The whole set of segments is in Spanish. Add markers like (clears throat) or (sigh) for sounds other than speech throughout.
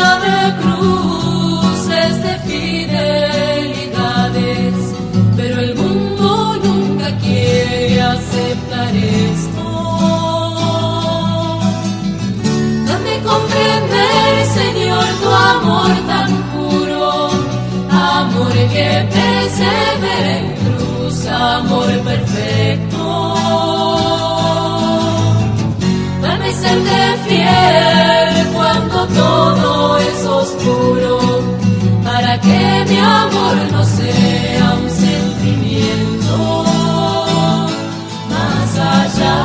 De cruces de fidelidades, pero el mundo nunca quiere aceptar esto. Dame comprender, Señor, tu amor tan puro, amor que persevera en cruz, amor perfecto. Dame serte fiel cuando todo es oscuro, para que mi amor no sea un sentimiento. Más allá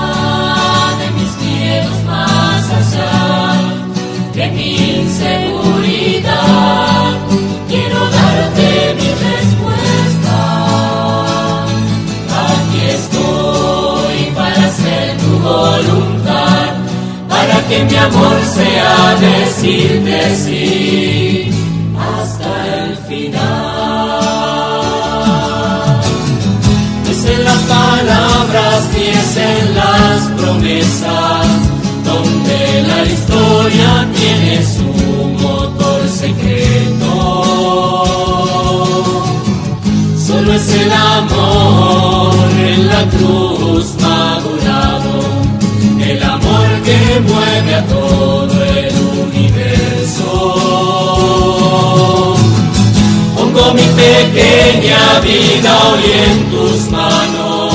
de mis miedos, más allá de mi inseguridad, quiero darte mi respuesta. Aquí estoy para hacer tu voluntad, que mi amor sea decirte sí hasta el final. Es en las palabras ni en las promesas, donde la historia tiene su motor secreto. Solo es el amor en la cruz mueve a todo el universo. Pongo mi pequeña vida hoy en tus manos,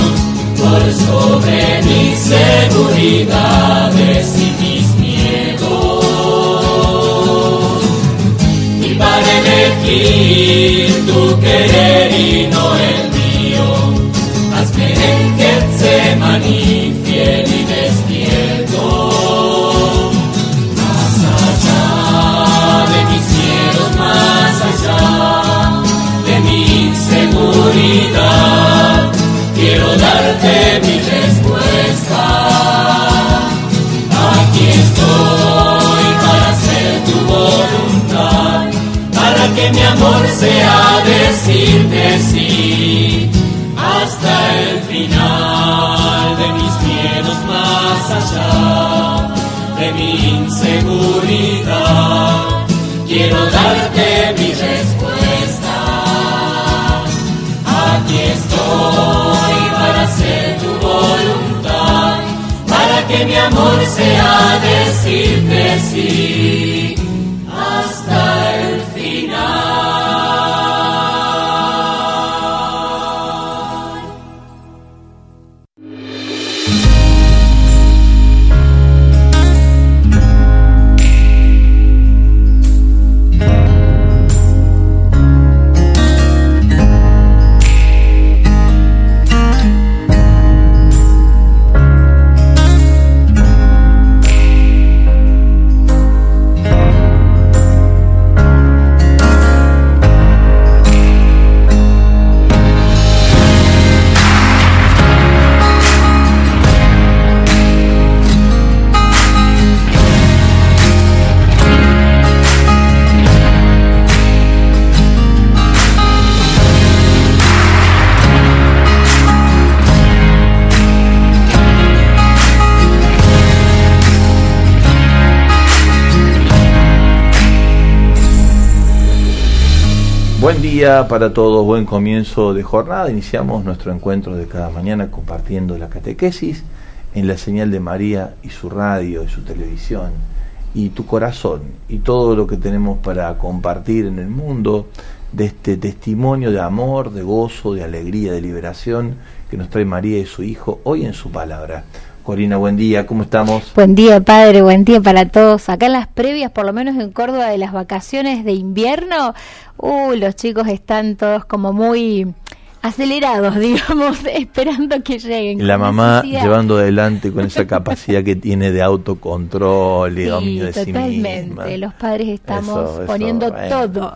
por sobre mis seguridades y mis miedos. Y para elegir tu querer y no el que mi amor sea decirte sí hasta el final de mis miedos más allá de mi inseguridad. Quiero darte mi respuesta. Aquí estoy para hacer tu voluntad, para que mi amor sea decirte sí Buen día para todos, buen comienzo de jornada. Iniciamos nuestro encuentro de cada mañana compartiendo la catequesis en la señal de María y su radio y su televisión y tu corazón y todo lo que tenemos para compartir en el mundo de este testimonio de amor, de gozo, de alegría, de liberación que nos trae María y su Hijo hoy en su palabra. Corina, buen día, ¿cómo estamos? Buen día, padre, buen día para todos. Acá en las previas, por lo menos en Córdoba, de las vacaciones de invierno, uh, los chicos están todos como muy acelerados, (laughs) digamos, (laughs) esperando que lleguen. La mamá llevando adelante con esa capacidad que tiene de autocontrol y dominio de sí misma. Los padres estamos poniendo todo.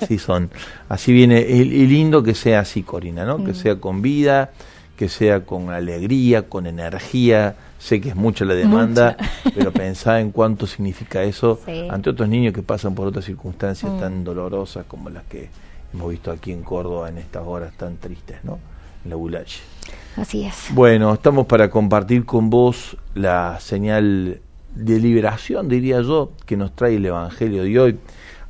así son. Así viene. Y, lindo que sea así, Corina, ¿no? Que sea con vida que sea con alegría, con energía. Sé que es mucha la demanda, (laughs) pero pensá en cuánto significa eso ante otros niños que pasan por otras circunstancias tan mm. dolorosas como las que hemos visto aquí en Córdoba en estas horas tan tristes, ¿no? En la Bulache. Así es. Bueno, estamos para compartir con vos la señal de liberación, diría yo, que nos trae el Evangelio de hoy.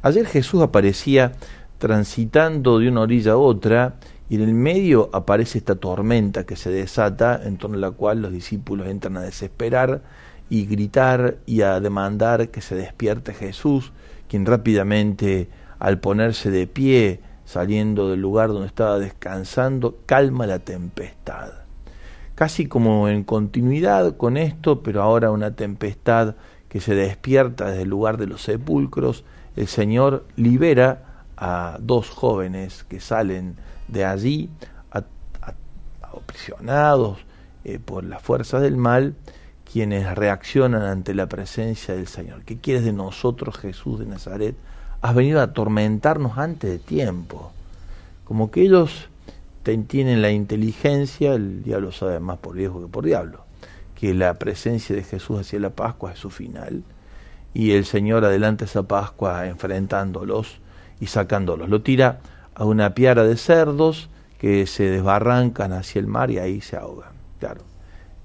Ayer Jesús aparecía transitando de una orilla a otra y en el medio aparece esta tormenta que se desata, en torno a la cual los discípulos entran a desesperar y gritar y a demandar que se despierte Jesús, quien rápidamente, al ponerse de pie, saliendo del lugar donde estaba descansando, calma la tempestad. Casi como en continuidad con esto, pero ahora una tempestad que se despierta desde el lugar de los sepulcros, el Señor libera a dos jóvenes que salen de allí, aprisionados eh, por las fuerzas del mal, quienes reaccionan ante la presencia del Señor. ¿Qué quieres de nosotros, Jesús de Nazaret? Has venido a atormentarnos antes de tiempo. Como que ellos tienen la inteligencia, el diablo sabe más por viejo que por diablo, que la presencia de Jesús hacia la Pascua es su final. Y el Señor adelanta esa Pascua enfrentándolos y sacándolos. Lo tira a una piara de cerdos que se desbarrancan hacia el mar y ahí se ahogan. Claro,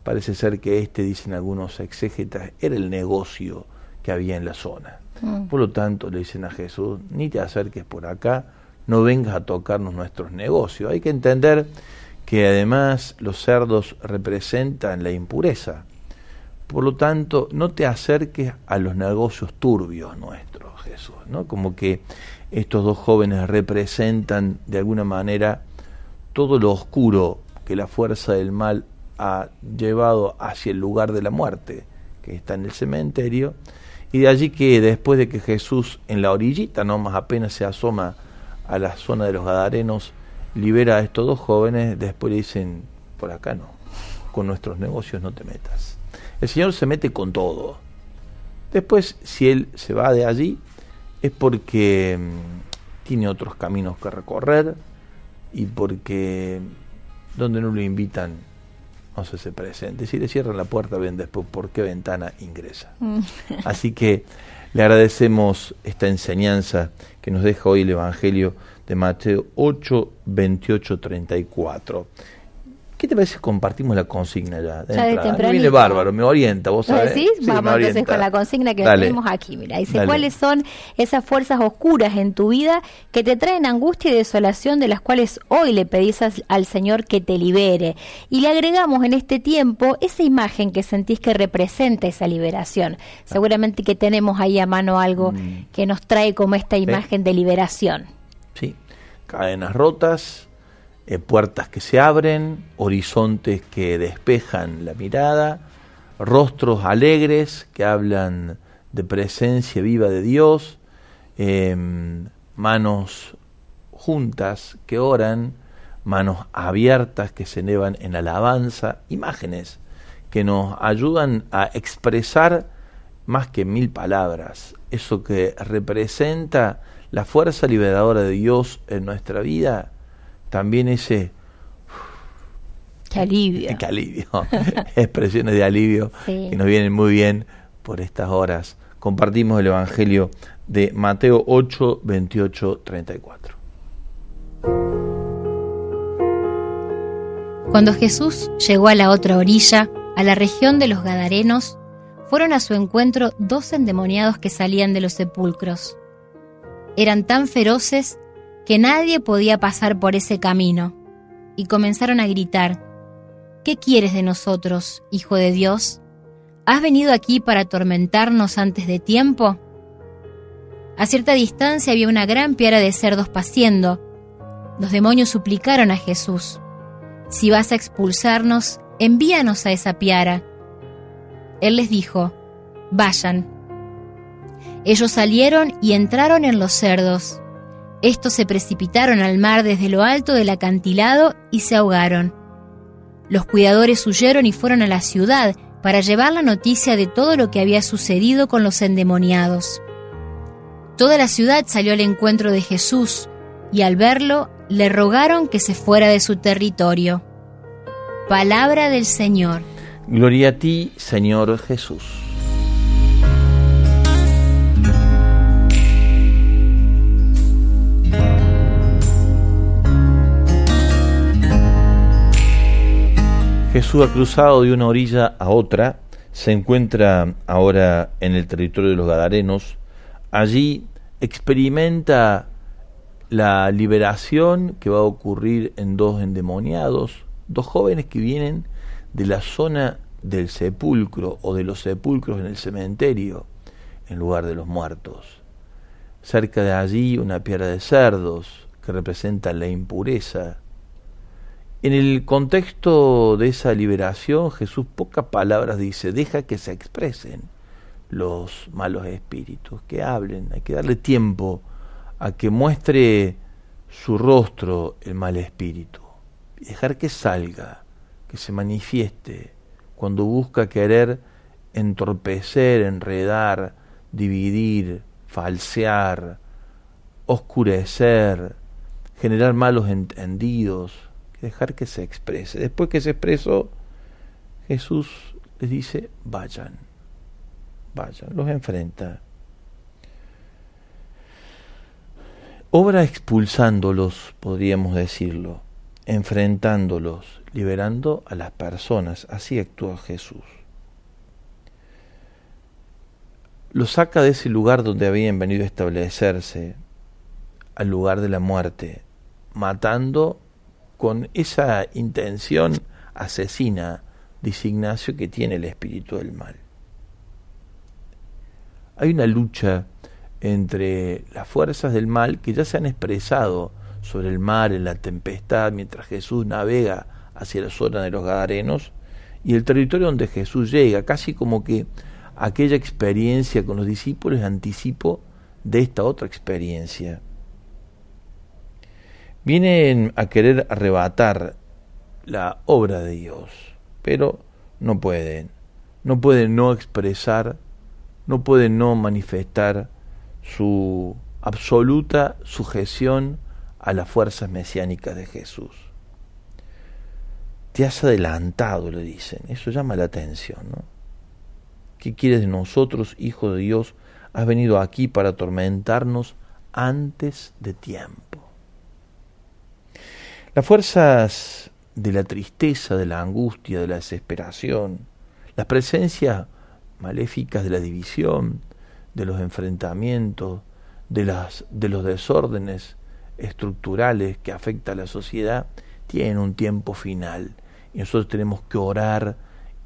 parece ser que este, dicen algunos exégetas, era el negocio que había en la zona. Mm. Por lo tanto, le dicen a Jesús, ni te acerques por acá, no vengas a tocarnos nuestros negocios. Hay que entender que además los cerdos representan la impureza. Por lo tanto, no te acerques a los negocios turbios nuestros, Jesús, ¿no? Como que estos dos jóvenes representan de alguna manera todo lo oscuro que la fuerza del mal ha llevado hacia el lugar de la muerte, que está en el cementerio, y de allí que después de que Jesús en la orillita, no más apenas se asoma a la zona de los Gadarenos, libera a estos dos jóvenes, después le dicen, por acá no, con nuestros negocios no te metas. El Señor se mete con todo. Después, si Él se va de allí, es porque mm, tiene otros caminos que recorrer y porque donde no lo invitan no se se presente. Si le cierran la puerta, ven después por qué ventana ingresa. Mm. (laughs) Así que le agradecemos esta enseñanza que nos deja hoy el Evangelio de Mateo 8, 28, 34. ¿Qué te parece si compartimos la consigna ya? De ya viene bárbaro, me orienta, vos sabés. Sí, Vamos entonces con la consigna que tenemos aquí. Mira, dice, ¿cuáles son esas fuerzas oscuras en tu vida que te traen angustia y desolación de las cuales hoy le pedís al Señor que te libere? Y le agregamos en este tiempo esa imagen que sentís que representa esa liberación. Seguramente que tenemos ahí a mano algo mm. que nos trae como esta imagen de liberación. Sí, cadenas rotas, eh, puertas que se abren, horizontes que despejan la mirada, rostros alegres que hablan de presencia viva de Dios, em, manos juntas que oran, manos abiertas que se elevan en alabanza, imágenes que nos ayudan a expresar más que mil palabras, eso que representa la fuerza liberadora de Dios en nuestra vida, también ese... Qué (laughs) alivio. Qué (laughs) alivio. Expresiones de alivio que nos vienen muy bien por estas horas. Compartimos el Evangelio de Mateo 8, 28, 34. Cuando Jesús llegó a la otra orilla, a la región de los Gadarenos, fueron a su encuentro dos endemoniados que salían de los sepulcros. Eran tan feroces que nadie podía pasar por ese camino, y comenzaron a gritar, ¿Qué quieres de nosotros, Hijo de Dios? ¿Has venido aquí para atormentarnos antes de tiempo? A cierta distancia había una gran piara de cerdos paciendo. Los demonios suplicaron a Jesús, Si vas a expulsarnos, envíanos a esa piara. Él les dijo, Vayan. Ellos salieron y entraron en los cerdos. Estos se precipitaron al mar desde lo alto del acantilado y se ahogaron. Los cuidadores huyeron y fueron a la ciudad para llevar la noticia de todo lo que había sucedido con los endemoniados. Toda la ciudad salió al encuentro de Jesús y al verlo le rogaron que se fuera de su territorio. Palabra del Señor. Gloria a ti, Señor Jesús. Jesús ha cruzado de una orilla a otra, se encuentra ahora en el territorio de los Gadarenos, allí experimenta la liberación que va a ocurrir en dos endemoniados, dos jóvenes que vienen de la zona del sepulcro o de los sepulcros en el cementerio, en lugar de los muertos. Cerca de allí una piedra de cerdos que representa la impureza, en el contexto de esa liberación, Jesús pocas palabras dice, deja que se expresen los malos espíritus, que hablen, hay que darle tiempo a que muestre su rostro el mal espíritu, dejar que salga, que se manifieste cuando busca querer entorpecer, enredar, dividir, falsear, oscurecer, generar malos entendidos, dejar que se exprese. Después que se expresó, Jesús les dice, vayan, vayan, los enfrenta. Obra expulsándolos, podríamos decirlo, enfrentándolos, liberando a las personas. Así actúa Jesús. Los saca de ese lugar donde habían venido a establecerse, al lugar de la muerte, matando con esa intención asesina, dice Ignacio, que tiene el espíritu del mal. Hay una lucha entre las fuerzas del mal que ya se han expresado sobre el mar, en la tempestad, mientras Jesús navega hacia la zona de los Gadarenos, y el territorio donde Jesús llega, casi como que aquella experiencia con los discípulos anticipo de esta otra experiencia vienen a querer arrebatar la obra de Dios, pero no pueden, no pueden no expresar, no pueden no manifestar su absoluta sujeción a las fuerzas mesiánicas de Jesús. Te has adelantado, le dicen. Eso llama la atención, ¿no? ¿Qué quieres de nosotros, Hijo de Dios? Has venido aquí para atormentarnos antes de tiempo. Las fuerzas de la tristeza, de la angustia, de la desesperación, las presencias maléficas de la división, de los enfrentamientos, de, las, de los desórdenes estructurales que afectan a la sociedad, tienen un tiempo final. Y nosotros tenemos que orar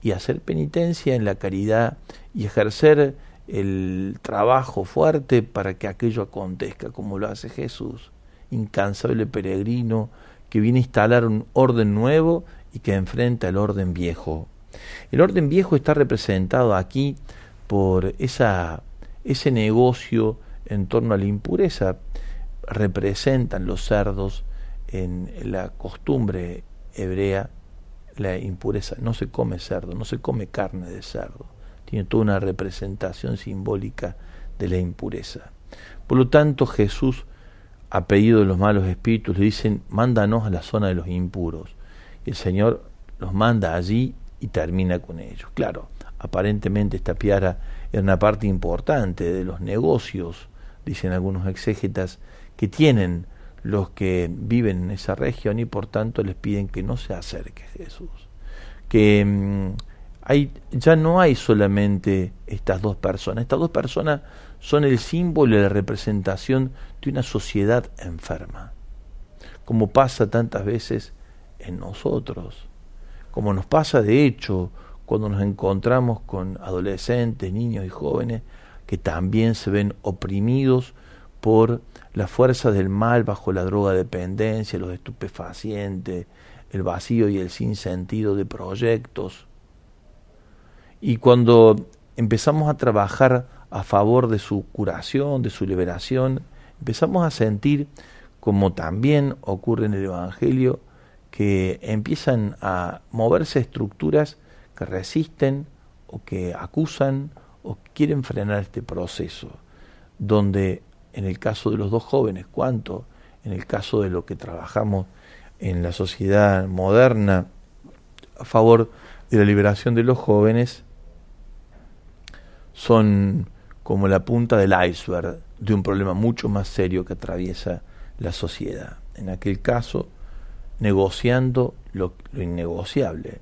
y hacer penitencia en la caridad y ejercer el trabajo fuerte para que aquello acontezca, como lo hace Jesús, incansable peregrino, que viene a instalar un orden nuevo y que enfrenta el orden viejo. El orden viejo está representado aquí por esa, ese negocio en torno a la impureza. Representan los cerdos en la costumbre hebrea la impureza. No se come cerdo, no se come carne de cerdo. Tiene toda una representación simbólica de la impureza. Por lo tanto, Jesús a pedido de los malos espíritus, le dicen, mándanos a la zona de los impuros. Y el Señor los manda allí y termina con ellos. Claro, aparentemente esta piara era una parte importante de los negocios, dicen algunos exégetas, que tienen los que viven en esa región y por tanto les piden que no se acerque Jesús. Que mm, ya no hay solamente estas dos personas, estas dos personas son el símbolo y la representación de una sociedad enferma, como pasa tantas veces en nosotros, como nos pasa de hecho cuando nos encontramos con adolescentes, niños y jóvenes que también se ven oprimidos por la fuerza del mal bajo la droga dependencia, los estupefacientes, el vacío y el sinsentido de proyectos. Y cuando empezamos a trabajar a favor de su curación, de su liberación, empezamos a sentir, como también ocurre en el Evangelio, que empiezan a moverse estructuras que resisten o que acusan o quieren frenar este proceso, donde en el caso de los dos jóvenes, cuánto en el caso de lo que trabajamos en la sociedad moderna a favor de la liberación de los jóvenes, son como la punta del iceberg de un problema mucho más serio que atraviesa la sociedad. En aquel caso, negociando lo, innegociable,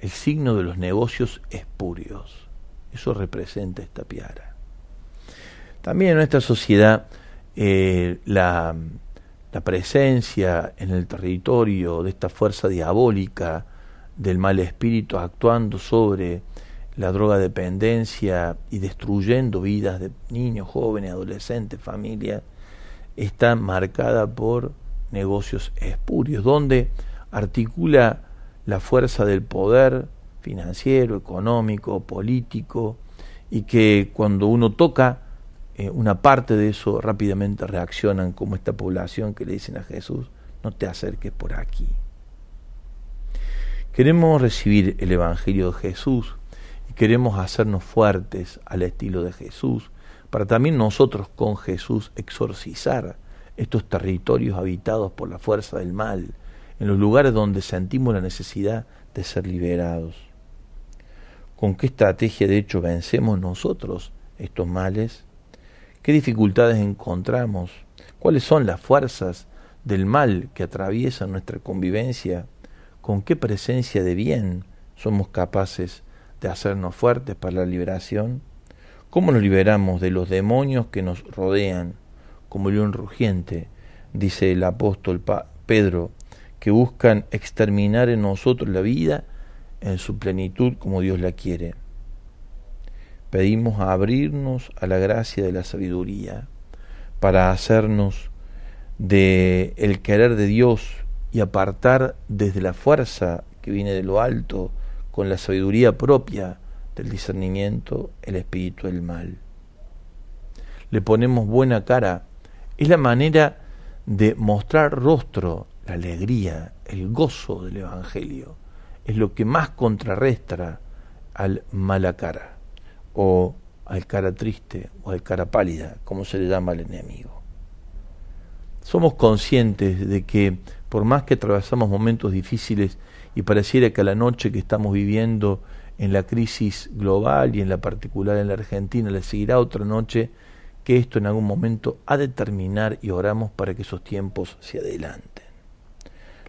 el signo de los negocios espurios. Eso representa esta piara. También en nuestra sociedad eh, la, la presencia en el territorio de esta fuerza diabólica del mal espíritu actuando sobre la droga dependencia y destruyendo vidas de niños, jóvenes, adolescentes, familias, está marcada por negocios espurios, donde articula la fuerza del poder financiero, económico, político, y que cuando uno toca eh, una parte de eso rápidamente reaccionan como esta población que le dicen a Jesús, no te acerques por aquí. Queremos recibir el Evangelio de Jesús queremos hacernos fuertes al estilo de Jesús, para también nosotros con Jesús exorcizar estos territorios habitados por la fuerza del mal, en los lugares donde sentimos la necesidad de ser liberados. ¿Con qué estrategia de hecho vencemos nosotros estos males? ¿Qué dificultades encontramos? ¿Cuáles son las fuerzas del mal que atraviesan nuestra convivencia? ¿Con qué presencia de bien somos capaces de hacernos fuertes para la liberación? ¿Cómo nos liberamos de los demonios que nos rodean como león rugiente, dice el apóstol Pedro, que buscan exterminar en nosotros la vida en su plenitud como Dios la quiere? Pedimos abrirnos a la gracia de la sabiduría para hacernos de el querer de Dios y apartar desde la fuerza que viene de lo alto con la sabiduría propia del discernimiento el espíritu del mal. Le ponemos buena cara. Es la manera de mostrar rostro, la alegría, el gozo del Evangelio. Es lo que más contrarrestra al mala cara, o al cara triste, o al cara pálida, como se le llama al enemigo. Somos conscientes de que por más que atravesamos momentos difíciles y pareciera que a la noche que estamos viviendo en la crisis global y en la particular en la Argentina le seguirá otra noche que esto en algún momento ha de terminar y oramos para que esos tiempos se adelanten.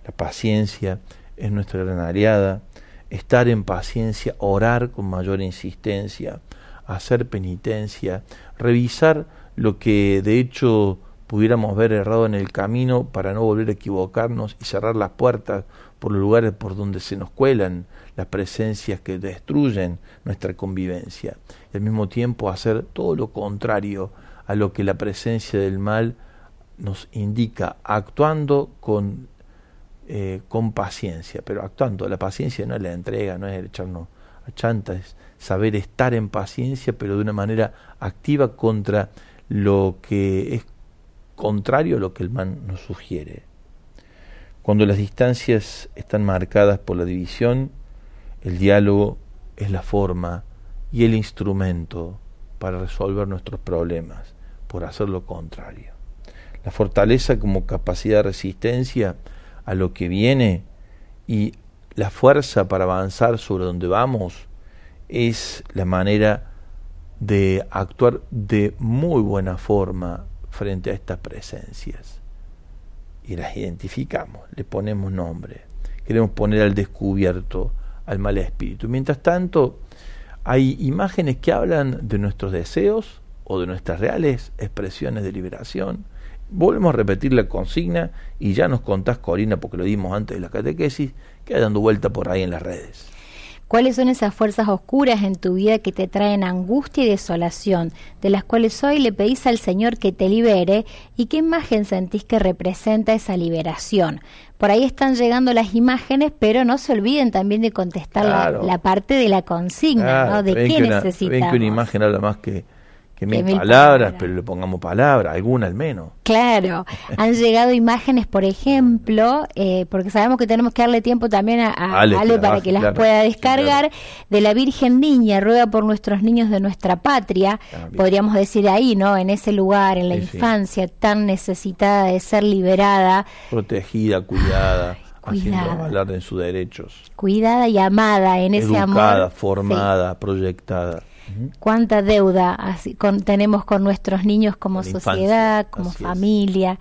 La paciencia es nuestra gran aliada, estar en paciencia, orar con mayor insistencia, hacer penitencia, revisar lo que de hecho pudiéramos ver errado en el camino para no volver a equivocarnos y cerrar las puertas por los lugares por donde se nos cuelan las presencias que destruyen nuestra convivencia. Y al mismo tiempo hacer todo lo contrario a lo que la presencia del mal nos indica, actuando con, eh, con paciencia, pero actuando. La paciencia no es la entrega, no es echarnos a chanta, es saber estar en paciencia, pero de una manera activa contra lo que es contrario a lo que el mal nos sugiere. Cuando las distancias están marcadas por la división, el diálogo es la forma y el instrumento para resolver nuestros problemas, por hacer lo contrario. La fortaleza como capacidad de resistencia a lo que viene y la fuerza para avanzar sobre donde vamos es la manera de actuar de muy buena forma frente a estas presencias. Y las identificamos, le ponemos nombre. Queremos poner al descubierto al mal espíritu. Mientras tanto, hay imágenes que hablan de nuestros deseos, o de nuestras reales expresiones de liberación. Volvemos a repetir la consigna y ya nos contás, Corina, porque lo dimos antes de la catequesis, que dando vuelta por ahí en las redes. ¿Cuáles son esas fuerzas oscuras en tu vida que te traen angustia y desolación, de las cuales hoy le pedís al Señor que te libere y qué imagen sentís que representa esa liberación? Por ahí están llegando las imágenes, pero no se olviden también de contestar la, parte de la consigna, ¿no? De qué necesitamos. Ven que una imagen habla más que que mil, palabras, pero le pongamos palabras, alguna al menos. Claro, (laughs) han llegado imágenes, por ejemplo, eh, porque sabemos que tenemos que darle tiempo también a, Ale, para que las pueda descargar, de la Virgen Niña, ruega por nuestros niños de nuestra patria, ah, podríamos decir ahí, ¿no? En ese lugar, en la infancia tan necesitada de ser liberada. Protegida, cuidada. Cuidada. hablar en sus derechos. Cuidada y amada en ese amor. formada, proyectada cuánta deuda así, tenemos con nuestros niños como sociedad, como familia.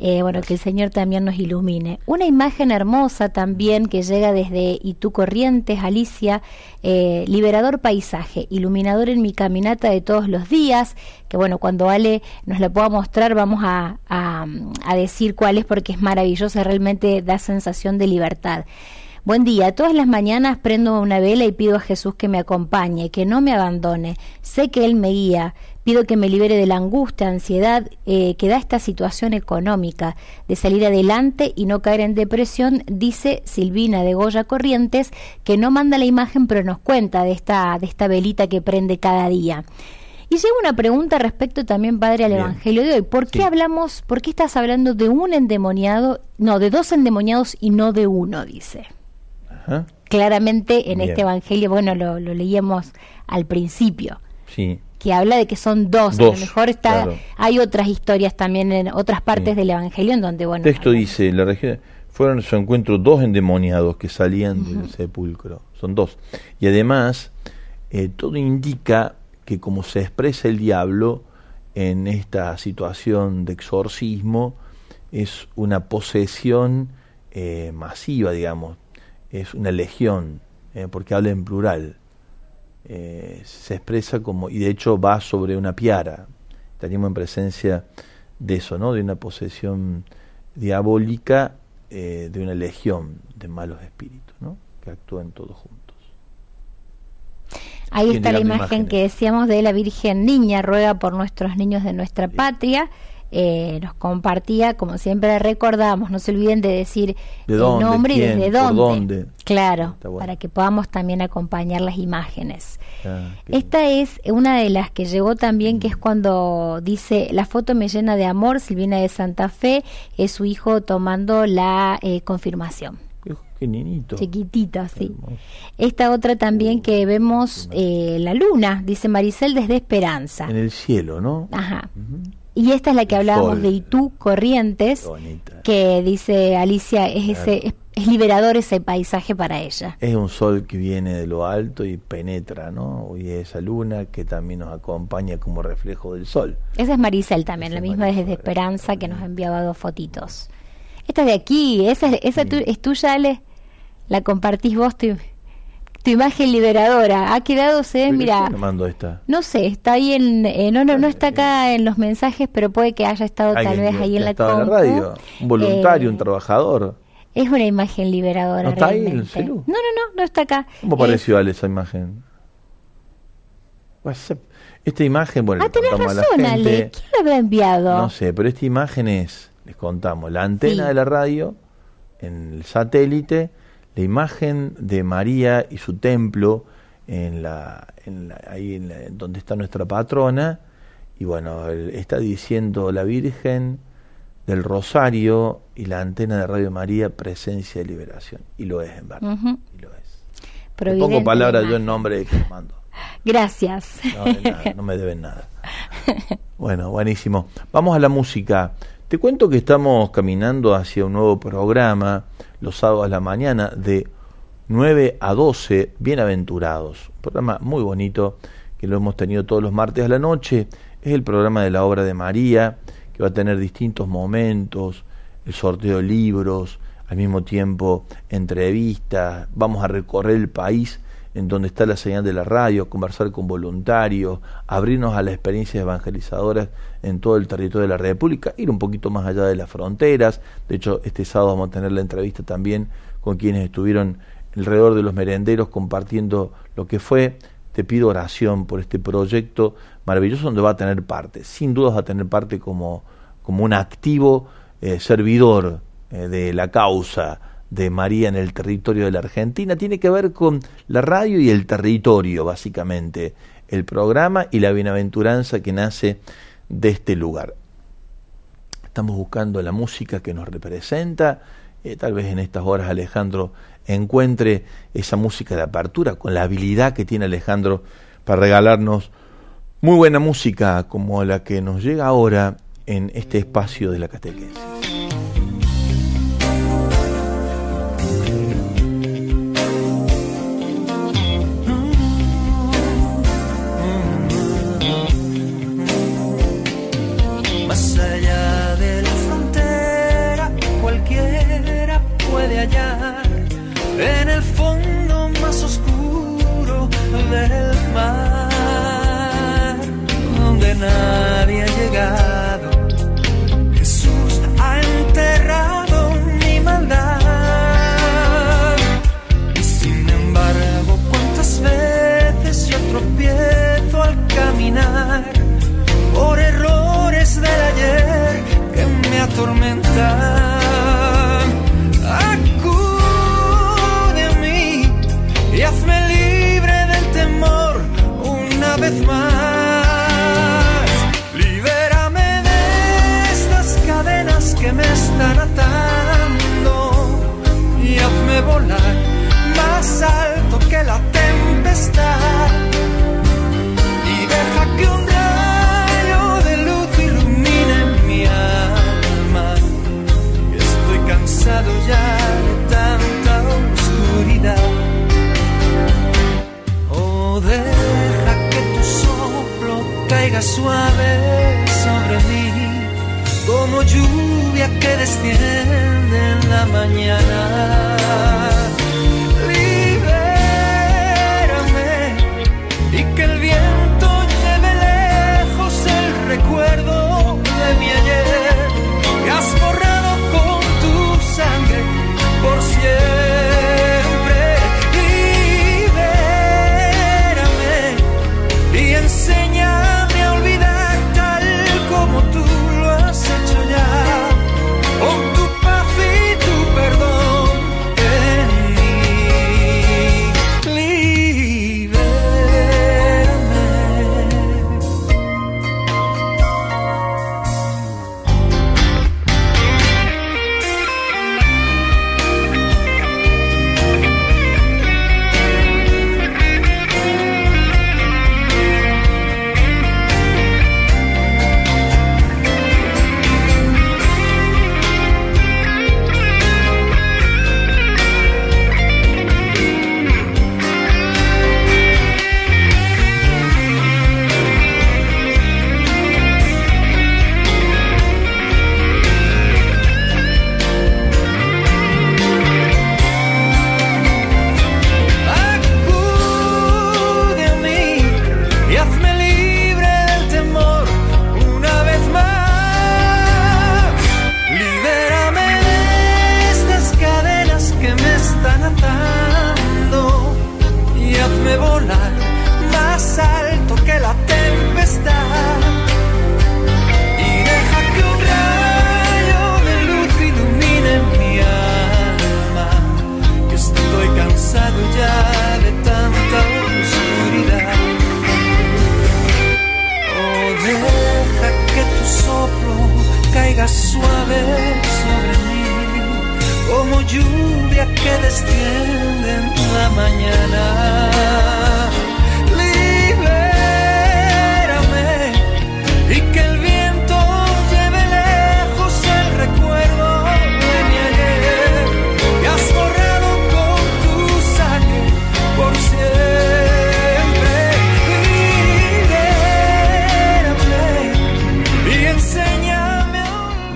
Eh, bueno, que el Señor también nos ilumine. Una imagen hermosa también que llega desde Itu Corrientes, Alicia, eh, liberador paisaje, iluminador en mi caminata de todos los días, que bueno, cuando Ale nos la pueda mostrar vamos a, a decir cuál es porque es maravillosa, realmente da sensación de libertad. Buen día, todas las mañanas prendo una vela y pido a Jesús que me acompañe, que no me abandone. Sé que Él me guía. Pido que me libere de la angustia, ansiedad eh, que da esta situación económica, de salir adelante y no caer en depresión, dice Silvina de Goya Corrientes, que no manda la imagen pero nos cuenta de esta, de esta velita que prende cada día. Y llega una pregunta respecto también, padre, al Evangelio de hoy. ¿Por qué hablamos, por qué estás hablando de un endemoniado, no, de dos endemoniados y no de uno, dice? Claramente en este Evangelio, bueno, lo, leíamos al principio. Sí. Que habla de que son dos. a lo mejor está, hay otras historias también en otras partes del Evangelio en donde, bueno. Texto dice: la región, fueron a su encuentro dos endemoniados que salían del sepulcro. Son dos. Y además, eh, todo indica que como se expresa el diablo en esta situación de exorcismo, es una posesión eh, masiva, digamos es una legión, eh, porque habla en plural. Eh, se expresa como, y de hecho va sobre una piara. Estaríamos en presencia de eso, ¿no? De una posesión diabólica eh, de una legión de malos espíritus, ¿no? Que actúan todos juntos. Ahí está la imagen que decíamos de la Virgen Niña, ruega por nuestros niños de nuestra patria eh, nos compartía, como siempre recordamos, no se olviden de decir el nombre y desde dónde. Claro, para que podamos también acompañar las imágenes. Ah, Esta es una de las que llegó también, que es cuando dice, la foto me llena de amor, Silvina de Santa Fe, es su hijo tomando la eh, confirmación. Qué niñito. Chiquitita, sí. Esta otra también que vemos eh, la luna, dice Maricel desde Esperanza. En el cielo, ¿no? Ajá. Y esta es la que hablábamos de Itú Corrientes, que dice Alicia, es, ese, es, liberador ese paisaje para ella. Es un sol que viene de lo alto y penetra, ¿no? Y esa luna que también nos acompaña como reflejo del sol. Esa es Maricel también, la misma desde Esperanza, que nos enviaba dos fotitos. Esta de aquí, esa, esa es tuya, Ale. La compartís vos, tú tu imagen liberadora. Ha quedado, se mira. No sé, está ahí en. Eh, no, no, no está acá en los mensajes, pero puede que haya estado tal vez ahí en la, radio. Un voluntario, un eh, trabajador. Es una imagen liberadora. ¿No está ahí en el No, no, no, no está acá. ¿Cómo pareció Ale esa imagen? Esta imagen, bueno, ah, tenés razón, Ale. ¿Quién la habrá enviado? No sé, pero esta imagen es, les contamos, la antena de la radio en el satélite la imagen de María y su templo en la, en ahí en donde está nuestra patrona. Y bueno está diciendo la Virgen del Rosario y la antena de Radio María presencia de liberación y lo es en verdad. Y lo es. Pongo palabras yo en nombre de que mando. (laughs) Gracias. No, no me deben nada. Bueno buenísimo. Vamos a la música te cuento que estamos caminando hacia un nuevo programa los sábados a la mañana de 9 a 12, Bienaventurados. Un programa muy bonito que lo hemos tenido todos los martes a la noche. Es el programa de la obra de María, que va a tener distintos momentos, el sorteo de libros, al mismo tiempo entrevistas. Vamos a recorrer el país en donde está la señal de la radio, conversar con voluntarios, abrirnos a las experiencias evangelizadoras en todo el territorio de la República, ir un poquito más allá de las fronteras. De hecho, este sábado vamos a tener la entrevista también con quienes estuvieron alrededor de los merenderos compartiendo lo que fue. Te pido oración por este proyecto maravilloso donde va a tener parte. Sin duda va a tener parte como, como un activo eh, servidor eh, de la causa de María en el territorio de la Argentina. Tiene que ver con la radio y el territorio, básicamente, el programa y la bienaventuranza que nace de este lugar. Estamos buscando la música que nos representa. Eh, tal vez en estas horas Alejandro encuentre esa música de apertura con la habilidad que tiene Alejandro para regalarnos muy buena música como la que nos llega ahora en este espacio de la catequesis.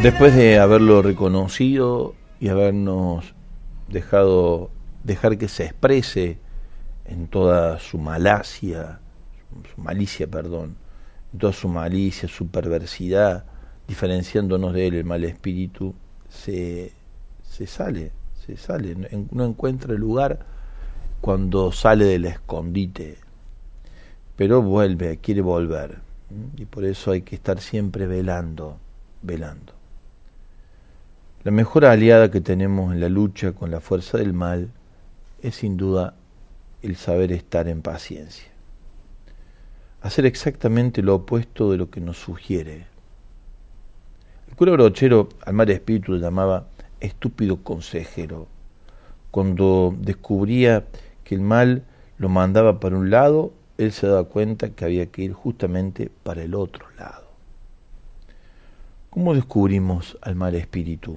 Después de haberlo reconocido y habernos dejado dejar que se exprese en toda su malacia, su malicia, perdón, en toda su malicia, su perversidad, diferenciándonos de él, el mal espíritu, se, se sale, se sale, no encuentra lugar cuando sale del escondite, pero vuelve, quiere volver, y por eso hay que estar siempre velando, velando. La mejor aliada que tenemos en la lucha con la fuerza del mal es sin duda el saber estar en paciencia. Hacer exactamente lo opuesto de lo que nos sugiere. El cura brochero al mal espíritu le llamaba estúpido consejero. Cuando descubría que el mal lo mandaba para un lado, él se daba cuenta que había que ir justamente para el otro lado. ¿Cómo descubrimos al mal espíritu?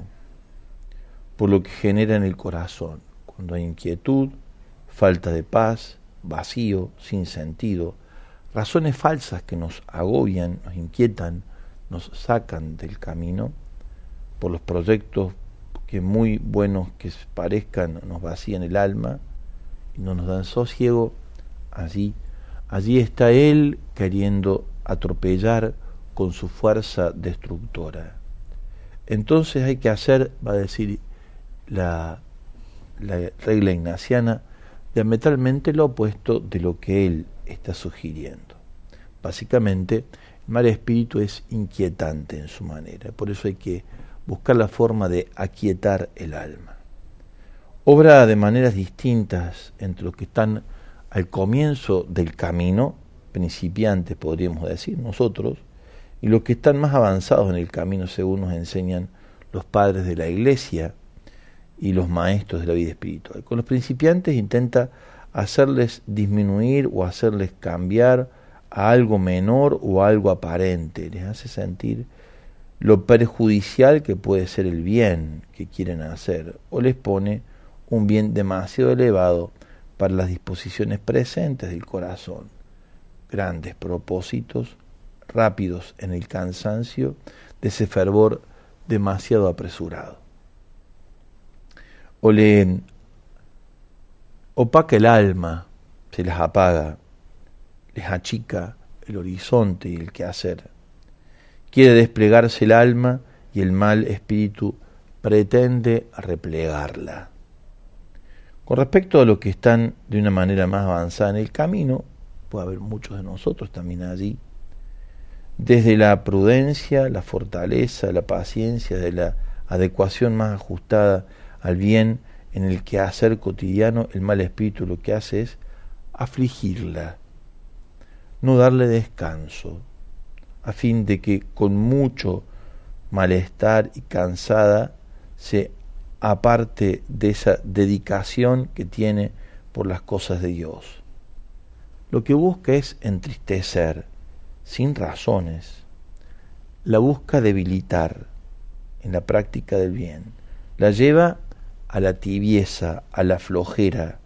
Por lo que genera en el corazón, cuando hay inquietud, falta de paz, vacío, sin sentido, razones falsas que nos agobian, nos inquietan, nos sacan del camino, por los proyectos que muy buenos que parezcan nos vacían el alma y no nos dan sosiego, allí, allí está Él queriendo atropellar con su fuerza destructora. Entonces hay que hacer, va a decir la, la regla ignaciana, diametralmente lo opuesto de lo que él está sugiriendo. Básicamente, el mal espíritu es inquietante en su manera, por eso hay que buscar la forma de aquietar el alma. Obra de maneras distintas entre los que están al comienzo del camino, principiantes podríamos decir nosotros, y los que están más avanzados en el camino según nos enseñan los padres de la iglesia y los maestros de la vida espiritual. Con los principiantes intenta hacerles disminuir o hacerles cambiar a algo menor o algo aparente, les hace sentir lo perjudicial que puede ser el bien que quieren hacer o les pone un bien demasiado elevado para las disposiciones presentes del corazón. Grandes propósitos, rápidos en el cansancio de ese fervor demasiado apresurado. O le opaca el alma, se les apaga, les achica el horizonte y el quehacer. Quiere desplegarse el alma y el mal espíritu pretende replegarla. Con respecto a los que están de una manera más avanzada en el camino, puede haber muchos de nosotros también allí, desde la prudencia, la fortaleza, la paciencia, de la adecuación más ajustada al bien en el quehacer cotidiano, el mal espíritu lo que hace es afligirla, no darle descanso, a fin de que con mucho malestar y cansada se aparte de esa dedicación que tiene por las cosas de Dios. Lo que busca es entristecer, sin razones. La busca debilitar en la práctica del bien. La lleva a la tibieza, a la flojera,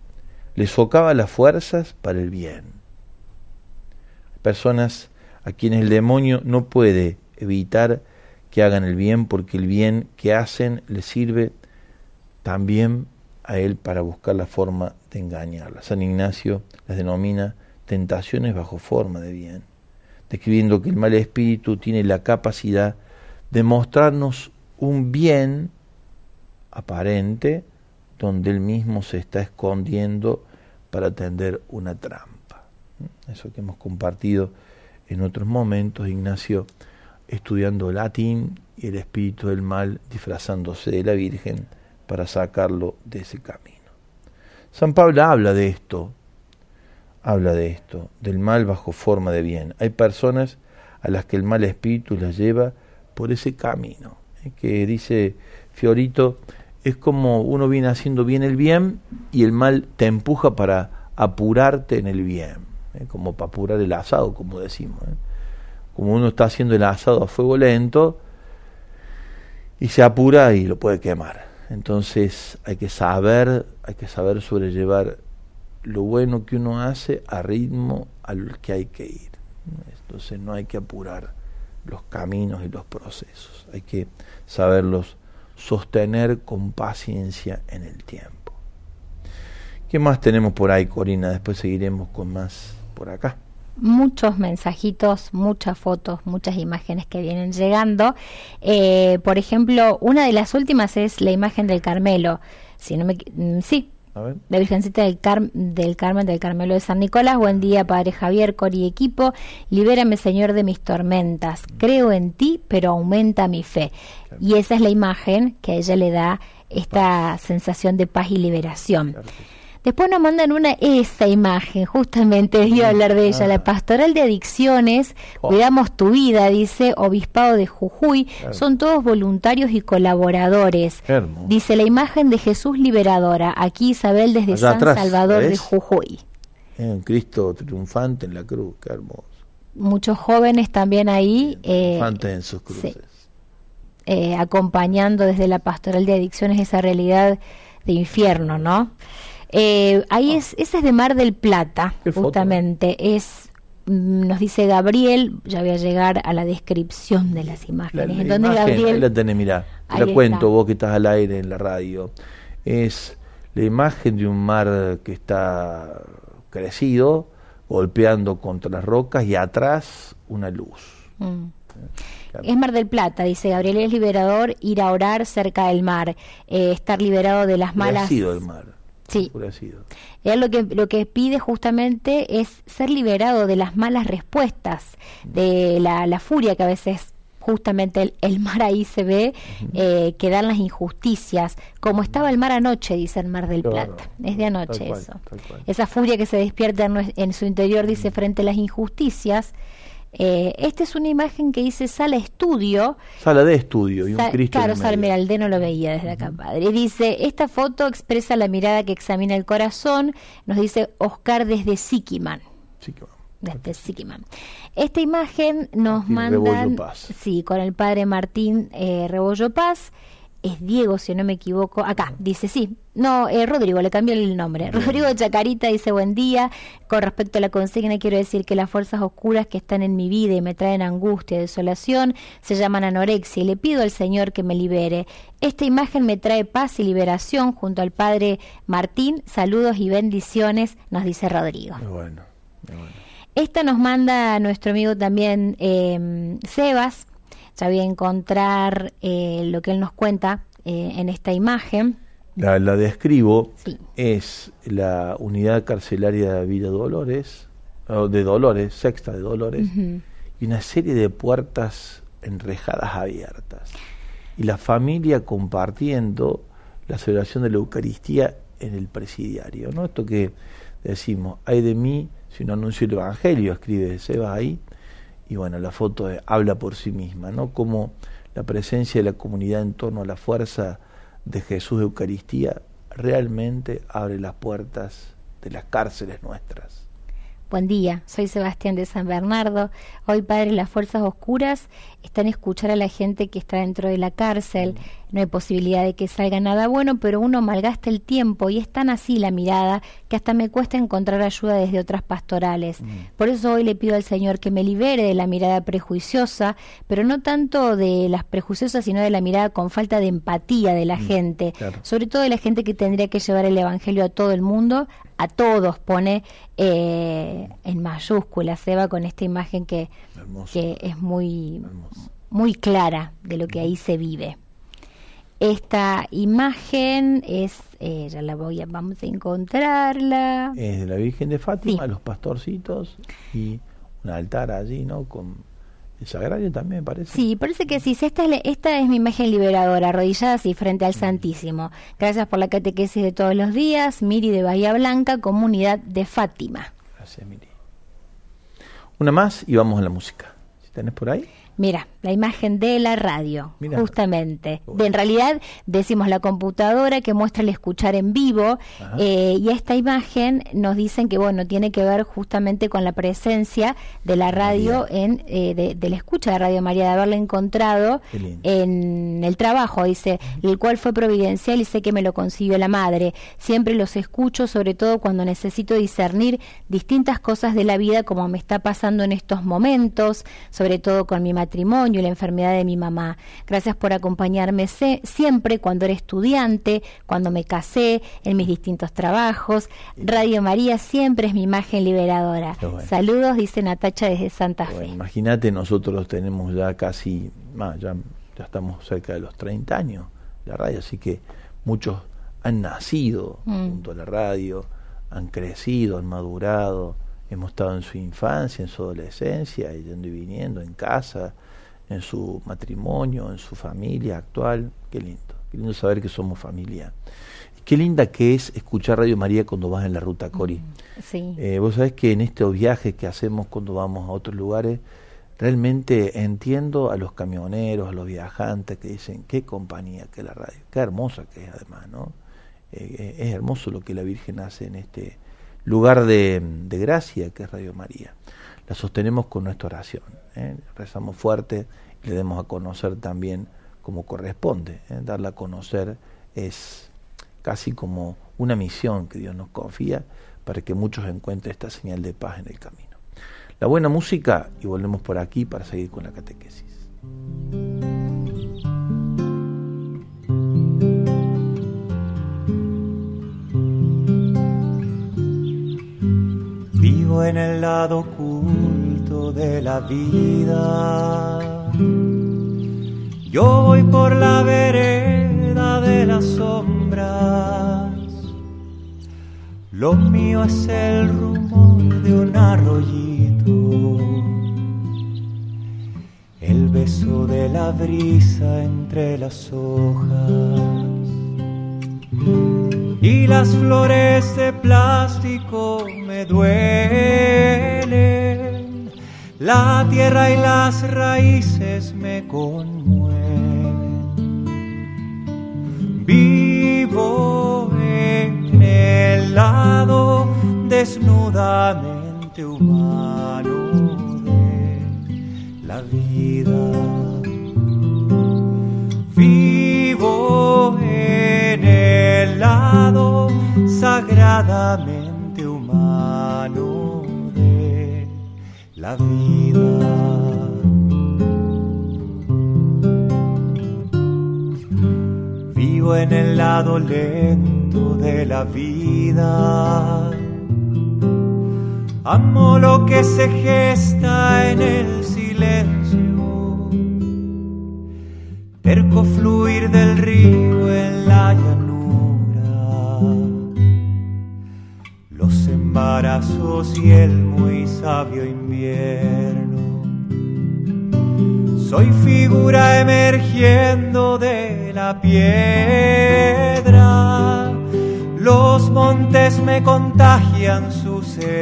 le socava las fuerzas para el bien. Personas a quienes el demonio no puede evitar que hagan el bien porque el bien que hacen les sirve también a él para buscar la forma de engañarlas. San Ignacio las denomina tentaciones bajo forma de bien, describiendo que el mal espíritu tiene la capacidad de mostrarnos un bien aparente donde él mismo se está escondiendo para tender una trampa. Eso que hemos compartido en otros momentos, Ignacio estudiando latín y el espíritu del mal disfrazándose de la Virgen para sacarlo de ese camino. San Pablo habla de esto, habla de esto, del mal bajo forma de bien. Hay personas a las que el mal espíritu las lleva por ese camino, ¿eh? que dice Fiorito, es como uno viene haciendo bien el bien y el mal te empuja para apurarte en el bien, ¿eh? como para apurar el asado, como decimos. ¿eh? Como uno está haciendo el asado a fuego lento y se apura y lo puede quemar. Entonces hay que saber, hay que saber sobrellevar lo bueno que uno hace a ritmo al que hay que ir. Entonces no hay que apurar los caminos y los procesos, hay que saberlos sostener con paciencia en el tiempo. ¿Qué más tenemos por ahí, Corina? Después seguiremos con más por acá muchos mensajitos, muchas fotos, muchas imágenes que vienen llegando. Eh, por ejemplo, una de las últimas es la imagen del Carmelo. Si no me, la Virgencita del, del Carmen del Carmelo de San Nicolás. Buen día, Padre Javier, Cori equipo. Libérame, Señor, de mis tormentas. Creo en ti, pero aumenta mi fe. Y esa es la imagen que a ella le da esta sensación de paz y liberación. Después nos mandan una esa imagen, justamente iba a hablar de ella, la pastoral de adicciones, oh. cuidamos tu vida, dice Obispado de Jujuy, son todos voluntarios y colaboradores. Dice la imagen de Jesús liberadora, aquí Isabel desde San Salvador de Jujuy. Un Cristo triunfante en la cruz, qué hermoso. Muchos jóvenes también ahí. Eh, en sus cruces. Eh, acompañando desde la pastoral de adicciones esa realidad de infierno, ¿no? Eh, ahí ah. es, esa es de Mar del Plata, justamente. Es mm, nos dice Gabriel, ya voy a llegar a la descripción de las imágenes. La, Gabriel? Ahí la tenés, mirá. Te la cuento vos que estás al aire en la radio. Es la imagen de un mar que está crecido, golpeando contra las rocas y atrás una luz. Mm. Es Mar del Plata, dice Gabriel, es liberador ir a orar cerca del mar, eh, estar liberado de las malas... el mar Sí. Él lo que, lo que pide justamente es ser liberado de las malas respuestas, de la, la furia que a veces justamente el, mar ahí se ve, eh, que dan las injusticias, como estaba el mar anoche, dice el Mar del Plata. es de anoche eso. Esa furia que se despierta en, en su interior, dice, frente a las injusticias, eh, esta es una imagen que dice sala estudio. Sala de estudio y un Cristo. Claro, Salmeralde no lo veía desde acá, padre. Dice, esta foto expresa la mirada que examina el corazón, nos dice Oscar desde Siquiman. Desde Siquiman. Esta imagen nos manda Sí, con el padre Martín eh, Rebollo Paz es Diego, si no me equivoco. Acá, dice sí. No, eh, Rodrigo, le cambió el nombre. Rodrigo Chacarita dice buen día. Con respecto a la consigna, quiero decir que las fuerzas oscuras que están en mi vida y me traen angustia y desolación se llaman anorexia y le pido al Señor que me libere. Esta imagen me trae paz y liberación junto al Padre Martín. Saludos y bendiciones, nos dice Rodrigo. bueno, Esta nos manda nuestro amigo también eh, Sebas ya voy a encontrar eh, lo que él nos cuenta eh, en esta imagen. La, describo, es la unidad carcelaria de Villa Dolores, de Dolores, sexta de Dolores, y una serie de puertas enrejadas abiertas. Y la familia compartiendo la celebración de la Eucaristía en el presidiario. ¿no? Esto que decimos, hay de mí si no anuncio el Evangelio, escribe Seba ahí, y bueno, la foto habla por sí misma, ¿no? Como la presencia de la comunidad en torno a la fuerza de Jesús de Eucaristía realmente abre las puertas de las cárceles nuestras. Buen día, soy Sebastián de San Bernardo. Hoy, Padre, las fuerzas oscuras están a escuchar a la gente que está dentro de la cárcel. No hay posibilidad de que salga nada bueno, pero uno malgasta el tiempo y es tan así la mirada que hasta me cuesta encontrar ayuda desde otras pastorales. Mm. Por eso hoy le pido al Señor que me libere de la mirada prejuiciosa, pero no tanto de las prejuiciosas, sino de la mirada con falta de empatía de la mm, gente, sobre todo de la gente que tendría que llevar el Evangelio a todo el mundo, a todos pone eh, en mayúsculas, se va con esta imagen que, que es muy, muy clara de lo que ahí se vive. Esta imagen es, eh, ya la voy a, vamos a encontrarla. Es de la Virgen de Fátima, los pastorcitos y un altar allí, ¿no? Con el sagrario también, parece. Sí, parece que sí. Esta es, esta es mi imagen liberadora, arrodillada así frente al Santísimo. Gracias por la catequesis de todos los días. Miri de Bahía Blanca, comunidad de Fátima. Gracias, Miri. Una más y vamos a la música. ¿Si tenés por ahí? Mira, la imagen de la radio, justamente. De, en realidad decimos la computadora que muestra el escuchar en vivo eh, y esta imagen nos dicen que bueno tiene que ver justamente con la presencia de la radio en eh, de, la escucha de Radio María de haberla encontrado en el trabajo dice el cual fue providencial y sé que me lo consiguió la madre. Siempre los escucho sobre todo cuando necesito discernir distintas cosas de la vida como me está pasando en estos momentos, sobre todo con mi matrimonio y la enfermedad de mi mamá. Gracias por acompañarme siempre cuando era estudiante, cuando me casé, en mis distintos trabajos. Radio María siempre es mi imagen liberadora. Saludos, dice Natacha desde Santa Fe. Imagínate, nosotros tenemos ya casi, ya, ya estamos cerca de los 30 años la radio, así que muchos han nacido mm. junto a la radio, han crecido, han madurado, hemos estado en su infancia, en su adolescencia, yendo y viniendo, en casa, en su matrimonio, en su familia actual. Qué lindo, qué lindo saber que somos familia. Qué linda que es escuchar Radio María cuando vas en la ruta, Cori. Mm, sí. Eh, vos sabés que en estos viajes que hacemos cuando vamos a otros lugares, realmente entiendo a los camioneros, a los viajantes que dicen, qué compañía que la radio, qué hermosa que es además, ¿no? Eh, eh, es hermoso lo que la Virgen hace en este lugar de, gracia que es Radio María. La sostenemos con nuestra oración, ¿eh? rezamos fuerte y le demos a conocer también como corresponde. Darla a conocer es casi como una misión que Dios nos confía para que muchos encuentren esta señal de paz en el camino. La buena música y volvemos por aquí para seguir con la catequesis. En el lado oculto de la vida. Yo voy por la vereda de las sombras. Lo mío es el rumor de un arroyito. El beso de la brisa entre las hojas y las flores de plástico me duelen, la tierra y las raíces me conmueven. Vivo en el lado desnudamente humano de la vida. Lado sagradamente humano de la vida. Vivo en el lado lento de la vida. Amo lo que se gesta en el silencio. Perco fluir del río en la llanura embarazos y el muy sabio invierno. Soy figura emergiendo de la piedra. Los montes me contagian su certeza.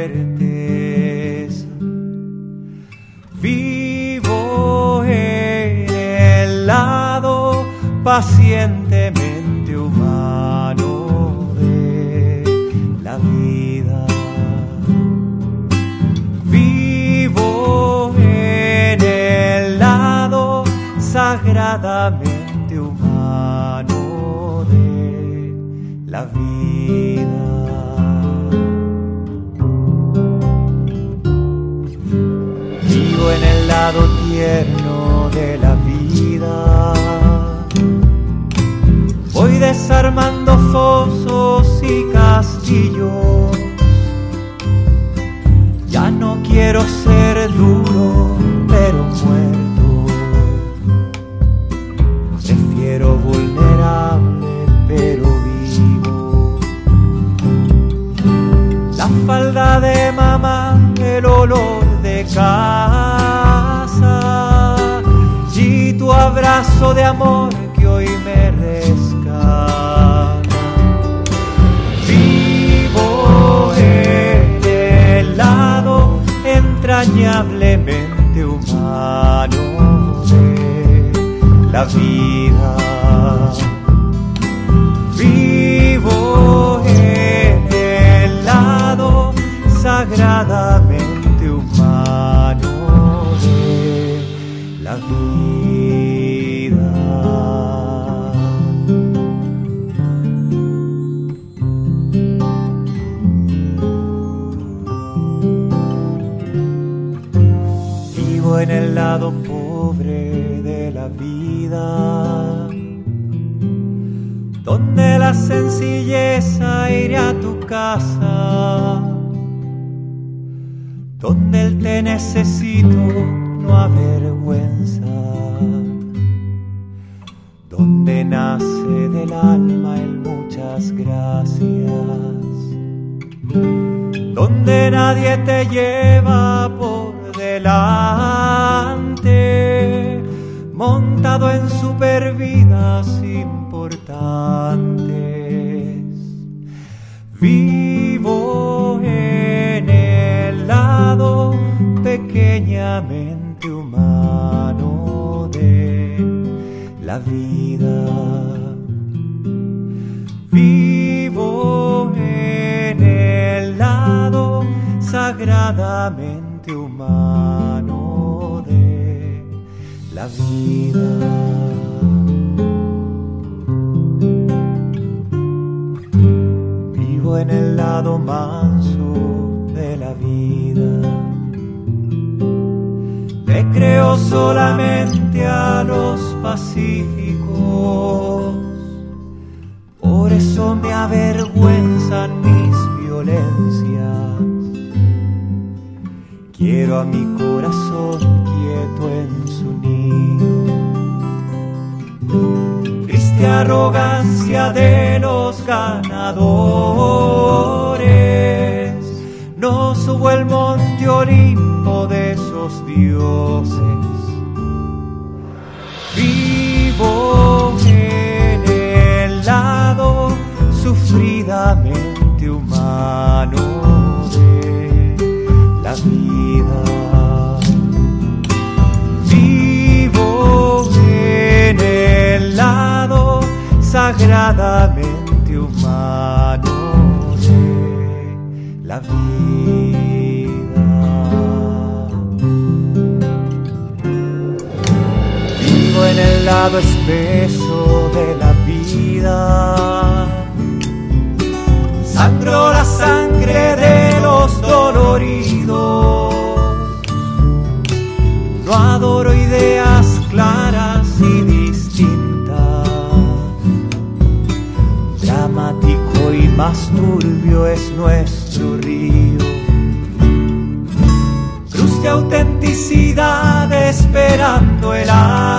Vivo en el lado pacientemente humano de la vida. Vivo en el lado tierno de la vida. Voy desarmando fosos y castillos. Ya no quiero ser duro, pero muerto falda de mamá, el olor de casa y tu abrazo de amor que hoy me rescata. Vivo en el lado entrañablemente humano de la vida. Te necesito en el lado manso de la vida. Te creo solamente a los pacíficos, por eso me avergüenzan mis violencias. Quiero a mi corazón quieto en su nido arrogancia de los ganadores. No subo el monte Olimpo de esos dioses. Vivo en el lado sufridamente humano de la vida. Vivo en el lado sagradamente lado espeso de la vida. Sangro la sangre de los doloridos. No adoro ideas claras y más turbio es nuestro río. Cruz de autenticidad esperando el alba.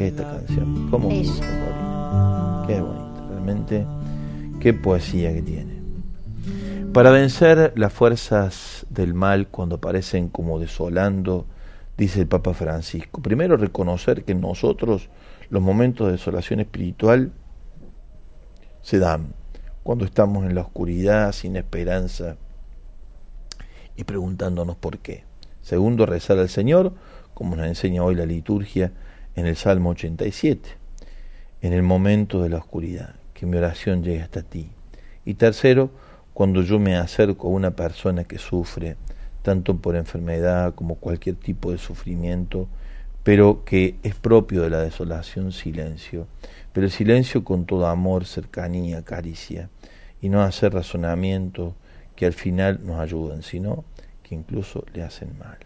Que es esta canción. ¿Cómo Qué bonita, realmente. Qué poesía que tiene. Para vencer las fuerzas del mal cuando aparecen como desolando, dice el Papa Francisco, primero reconocer que en nosotros los momentos de desolación espiritual se dan cuando estamos en la oscuridad, sin esperanza y preguntándonos por qué. Segundo, rezar al Señor, como nos enseña hoy la liturgia, en el Salmo 87, en el momento de la oscuridad, que mi oración llegue hasta ti. Y tercero, cuando yo me acerco a una persona que sufre, tanto por enfermedad como cualquier tipo de sufrimiento, pero que es propio de la desolación silencio, pero el silencio con todo amor, cercanía, caricia, y no hacer razonamientos que al final nos ayuden, sino que incluso le hacen mal.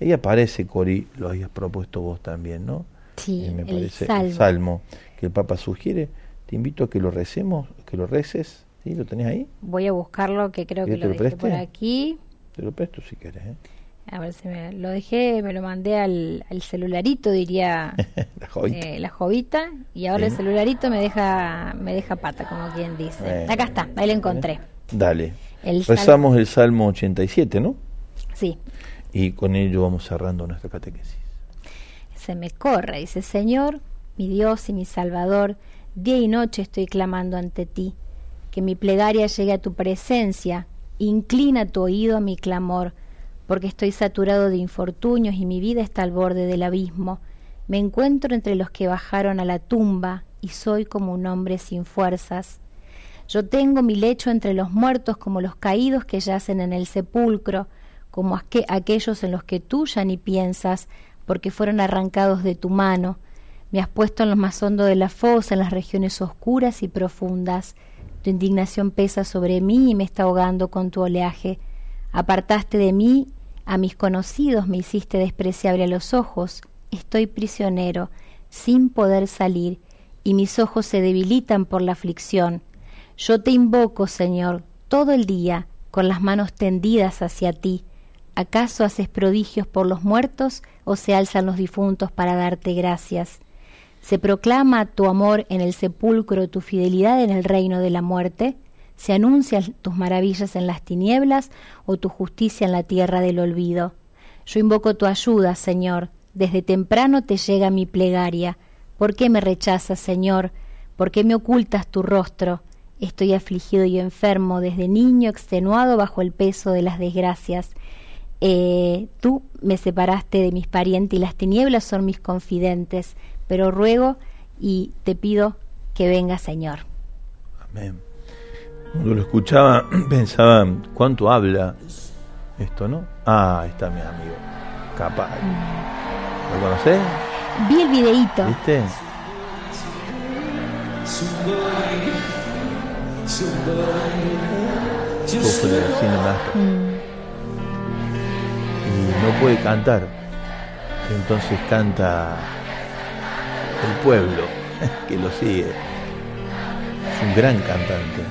Ahí aparece, Cori, lo habías propuesto vos también, ¿no? Sí, me parece el salmo. que el Papa sugiere. Te invito a que lo recemos, que lo reces. ¿Sí? ¿Lo tenés ahí? Voy a buscarlo, que creo que lo, dejé por aquí. Te lo presto si querés. ¿eh? A ver si me lo dejé, me lo mandé al, celularito, diría (laughs) eh, la, jovita. y ahora el celularito me deja me deja pata, como quien dice. Acá está, ahí lo encontré. Dale. Rezamos el Salmo 87, ¿no? Sí. Y con ello vamos cerrando nuestra catequesis se me corre. Dice, Señor, mi Dios y mi Salvador, día y noche estoy clamando ante ti. Que mi plegaria llegue a tu presencia. Inclina tu oído a mi clamor, porque estoy saturado de infortunios y mi vida está al borde del abismo. Me encuentro entre los que bajaron a la tumba y soy como un hombre sin fuerzas. Yo tengo mi lecho entre los muertos como los caídos que yacen en el sepulcro, como aquellos en los que tú ya ni piensas, porque fueron arrancados de tu mano. Me has puesto en lo más hondo de la fosa, en las regiones oscuras y profundas. Tu indignación pesa sobre mí y me está ahogando con tu oleaje. Apartaste de mí a mis conocidos, me hiciste despreciable a los ojos. Estoy prisionero, sin poder salir, y mis ojos se debilitan por la aflicción. Yo te invoco, Señor, todo el día, con las manos tendidas hacia ti. ¿Acaso haces prodigios por los muertos o se alzan los difuntos para darte gracias? ¿Se proclama tu amor en el sepulcro, tu fidelidad en el reino de la muerte? ¿Se anuncian tus maravillas en las tinieblas o tu justicia en la tierra del olvido? Yo invoco tu ayuda, Señor. Desde temprano te llega mi plegaria. ¿Por qué me rechazas, Señor? ¿Por qué me ocultas tu rostro? Estoy afligido y enfermo desde niño, extenuado bajo el peso de las desgracias. Eh, tú me separaste de mis parientes y las tinieblas son mis confidentes, pero ruego y te pido que venga, Señor. Amén. Cuando lo escuchaba, (clears throat) pensaba, ¿cuánto habla esto, no? Ah, está mi amigo, capaz. ¿Lo conocés? Vi el videíto. ¿Viste? Sufre el cine no puede cantar. Entonces canta el pueblo (laughs) que lo sigue. Es un gran cantante.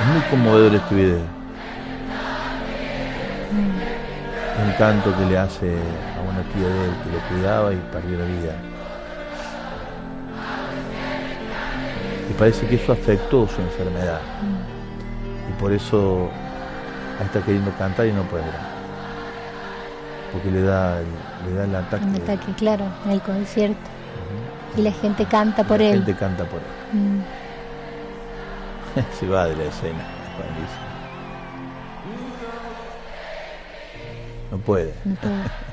Es muy conmovedor este video. Un canto que le hace a una tía de él que lo cuidaba y perdió la vida. Y parece que eso afectó su enfermedad. Y por eso está queriendo cantar y no puede porque le da, le da el ataque. Un ataque, claro, en el concierto. Y la gente canta por él. La gente canta por él. Mm. (laughs) Se va de la escena, No puede. No puede. (laughs)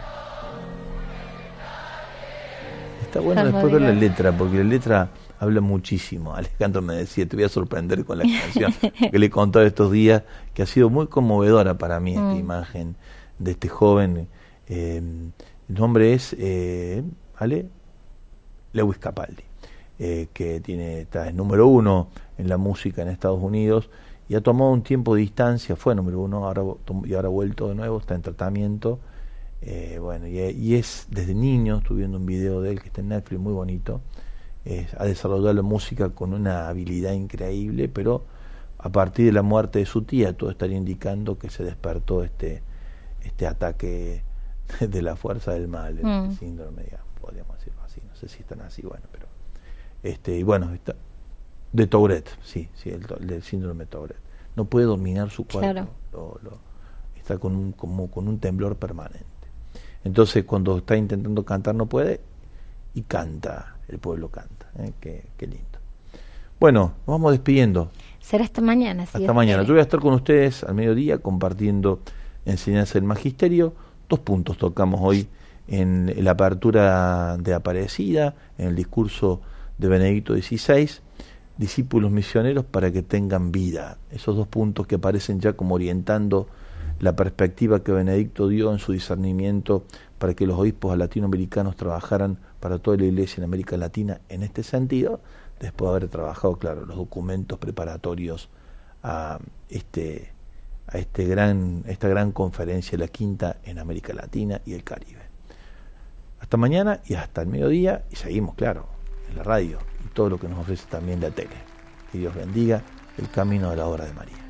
Está bueno después ver la letra, porque la letra habla muchísimo. Alejandro me decía, te voy a sorprender con la canción (laughs) que le contó estos días, que ha sido muy conmovedora para mí esta mm. imagen de este joven eh, el nombre es eh, ¿vale? Lewis Capaldi, eh, que tiene, está en número uno en la música en Estados Unidos y ha tomado un tiempo de distancia, fue número uno ahora, y ahora ha vuelto de nuevo, está en tratamiento. bueno, y, es desde niño, estuve viendo un video de él que está en Netflix muy bonito. ha desarrollado la música con una habilidad increíble, pero a partir de la muerte de su tía, todo estaría indicando que se despertó este, este ataque (laughs) de la fuerza del mal, el mm. síndrome, digamos, podríamos decirlo así, no sé si están así, bueno, pero este y bueno, está, de Tourette, sí, sí, el, síndrome de Tourette. No puede dominar su cuerpo, está con un, como con un temblor permanente. Entonces, cuando está intentando cantar no puede y canta, el pueblo canta, ¿eh? qué, lindo. Bueno, nos vamos despidiendo. Será hasta mañana. hasta mañana. Yo voy a estar con ustedes al mediodía compartiendo enseñanza del magisterio Dos puntos tocamos hoy en la apertura de Aparecida, en el discurso de Benedicto XVI, discípulos misioneros para que tengan vida. Esos dos puntos que aparecen ya como orientando la perspectiva que Benedicto dio en su discernimiento para que los obispos latinoamericanos trabajaran para toda la iglesia en América Latina en este sentido, después de haber trabajado, claro, los documentos preparatorios a este a este gran, esta gran conferencia, la quinta en América Latina y el Caribe. Hasta mañana y hasta el mediodía y seguimos, claro, en la radio y todo lo que nos ofrece también la tele. Que Dios bendiga el camino de la obra de María.